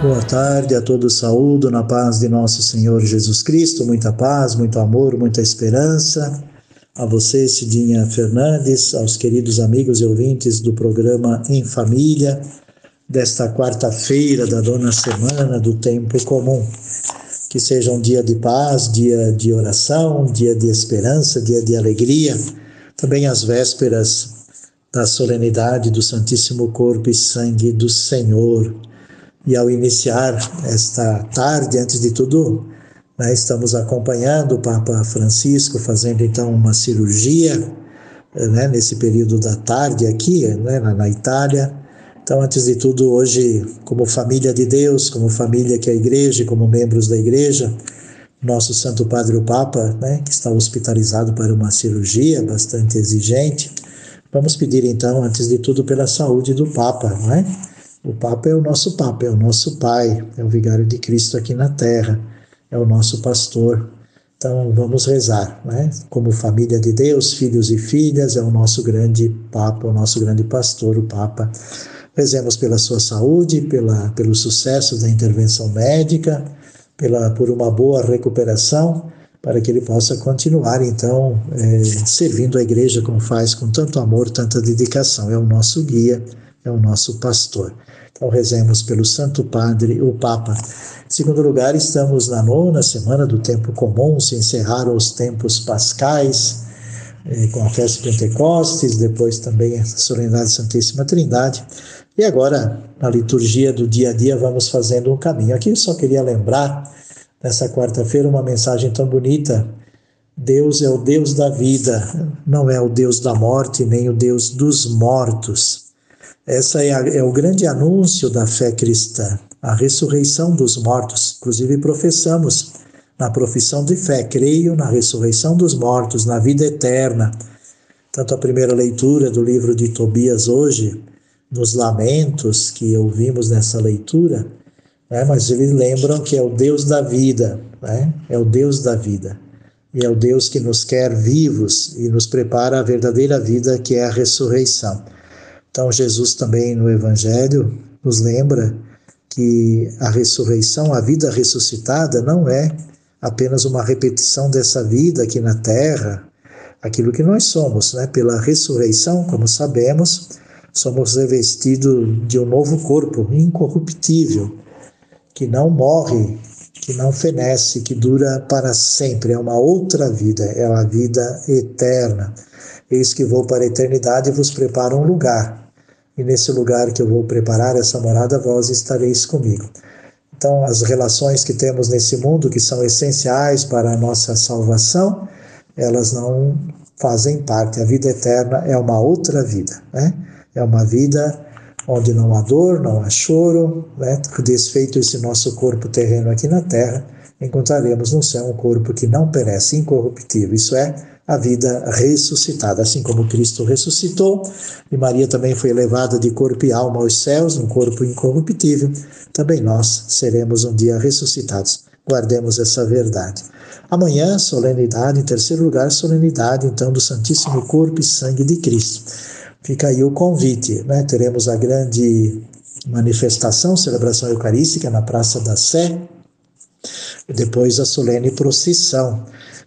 Boa tarde a todos, saúdo na paz de nosso Senhor Jesus Cristo, muita paz, muito amor, muita esperança. A você, Cidinha Fernandes, aos queridos amigos e ouvintes do programa Em Família, desta quarta-feira da nona semana do Tempo Comum. Que seja um dia de paz, dia de oração, dia de esperança, dia de alegria. Também as vésperas da solenidade do Santíssimo Corpo e Sangue do Senhor e ao iniciar esta tarde, antes de tudo, né, estamos acompanhando o Papa Francisco fazendo então uma cirurgia né, nesse período da tarde aqui, né, na, Itália. Então, antes de tudo, hoje, como família de Deus, como família que é a igreja, como membros da igreja, nosso Santo Padre o Papa, né, que está hospitalizado para uma cirurgia bastante exigente, vamos pedir então, antes de tudo, pela saúde do Papa, não é? O Papa é o nosso Papa, é o nosso Pai, é o Vigário de Cristo aqui na Terra, é o nosso pastor. Então vamos rezar, né? Como família de Deus, filhos e filhas, é o nosso grande Papa, o nosso grande pastor, o Papa. Rezemos pela sua saúde, pela, pelo sucesso da intervenção médica, pela, por uma boa recuperação, para que ele possa continuar, então, é, servindo a igreja como faz, com tanto amor, tanta dedicação. É o nosso guia, é o nosso pastor. Então, rezemos pelo Santo Padre, o Papa. Em segundo lugar, estamos na nona semana do tempo comum, se encerraram os tempos pascais, eh, com a festa de Pentecostes, depois também a solenidade Santíssima Trindade. E agora, na liturgia do dia a dia, vamos fazendo um caminho. Aqui eu só queria lembrar, nessa quarta-feira, uma mensagem tão bonita. Deus é o Deus da vida, não é o Deus da morte, nem o Deus dos mortos. Essa é, a, é o grande anúncio da fé cristã, a ressurreição dos mortos. Inclusive, professamos na profissão de fé, creio na ressurreição dos mortos, na vida eterna. Tanto a primeira leitura do livro de Tobias hoje, nos lamentos que ouvimos nessa leitura, né, mas eles lembram que é o Deus da vida, né, é o Deus da vida. E é o Deus que nos quer vivos e nos prepara a verdadeira vida, que é a ressurreição. Então, Jesus também no Evangelho nos lembra que a ressurreição, a vida ressuscitada, não é apenas uma repetição dessa vida aqui na terra, aquilo que nós somos, né? Pela ressurreição, como sabemos, somos revestidos de um novo corpo incorruptível, que não morre, que não fenece, que dura para sempre. É uma outra vida, é a vida eterna. Eis que vou para a eternidade e vos preparo um lugar e nesse lugar que eu vou preparar essa morada, vós estareis comigo. Então, as relações que temos nesse mundo, que são essenciais para a nossa salvação, elas não fazem parte. A vida eterna é uma outra vida, né? É uma vida onde não há dor, não há choro, né? Desfeito esse nosso corpo terreno aqui na terra, encontraremos no céu um corpo que não perece, incorruptível. Isso é a vida ressuscitada, assim como Cristo ressuscitou e Maria também foi levada de corpo e alma aos céus, um corpo incorruptível, também nós seremos um dia ressuscitados. Guardemos essa verdade. Amanhã, solenidade, em terceiro lugar, solenidade então do Santíssimo Corpo e Sangue de Cristo. Fica aí o convite, né? Teremos a grande manifestação, celebração eucarística na Praça da Sé, depois a solene procissão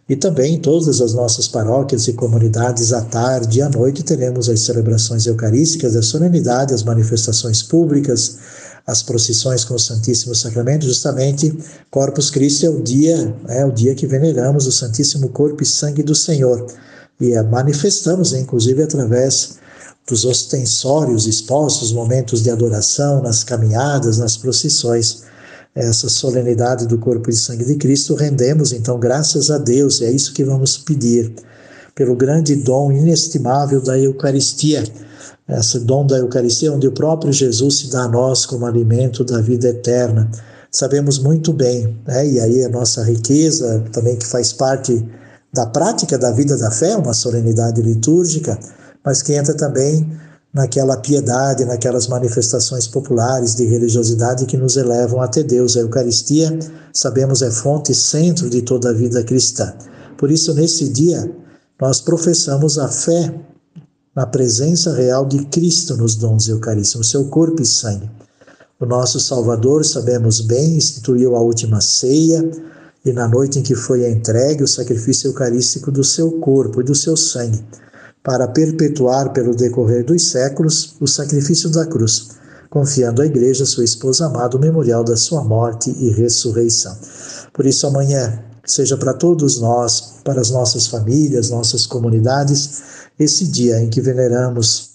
e também em todas as nossas paróquias e comunidades, à tarde e à noite, teremos as celebrações eucarísticas, a solenidade, as manifestações públicas, as procissões com o Santíssimo Sacramento, justamente Corpus Christi é o dia, é o dia que veneramos o Santíssimo Corpo e Sangue do Senhor. E a manifestamos, inclusive, através dos ostensórios expostos, momentos de adoração, nas caminhadas, nas procissões essa solenidade do corpo e sangue de Cristo, rendemos então graças a Deus, é isso que vamos pedir, pelo grande dom inestimável da Eucaristia, esse dom da Eucaristia, onde o próprio Jesus se dá a nós como alimento da vida eterna. Sabemos muito bem, né? e aí a nossa riqueza, também que faz parte da prática da vida da fé, uma solenidade litúrgica, mas que entra também naquela piedade, naquelas manifestações populares de religiosidade que nos elevam até Deus. A Eucaristia, sabemos, é fonte e centro de toda a vida cristã. Por isso, nesse dia, nós professamos a fé na presença real de Cristo nos dons eucarísticos, seu corpo e sangue. O nosso Salvador, sabemos bem, instituiu a última ceia e na noite em que foi entregue o sacrifício eucarístico do seu corpo e do seu sangue, para perpetuar pelo decorrer dos séculos o sacrifício da cruz, confiando à Igreja, sua esposa amada, o memorial da sua morte e ressurreição. Por isso, amanhã, seja para todos nós, para as nossas famílias, nossas comunidades, esse dia em que veneramos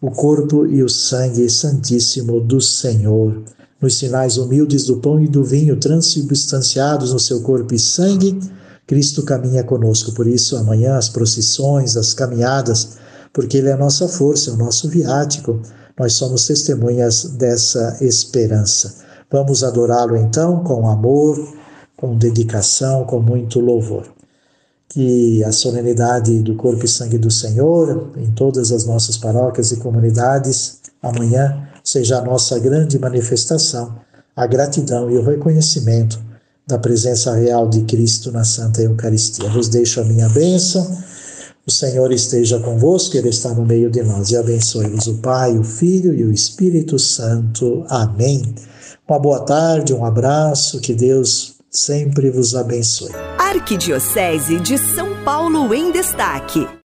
o corpo e o sangue santíssimo do Senhor, nos sinais humildes do pão e do vinho transubstanciados no seu corpo e sangue, Cristo caminha conosco. Por isso, amanhã, as procissões, as caminhadas, porque Ele é a nossa força, é o nosso viático, nós somos testemunhas dessa esperança. Vamos adorá-lo então com amor, com dedicação, com muito louvor que a solenidade do corpo e sangue do Senhor em todas as nossas paróquias e comunidades amanhã seja a nossa grande manifestação, a gratidão e o reconhecimento da presença real de Cristo na Santa Eucaristia. Vos deixo a minha bênção. O Senhor esteja convosco, Ele está no meio de nós e abençoe-vos o Pai, o Filho e o Espírito Santo. Amém. Uma boa tarde, um abraço, que Deus sempre vos abençoe. Arquidiocese de São Paulo em Destaque.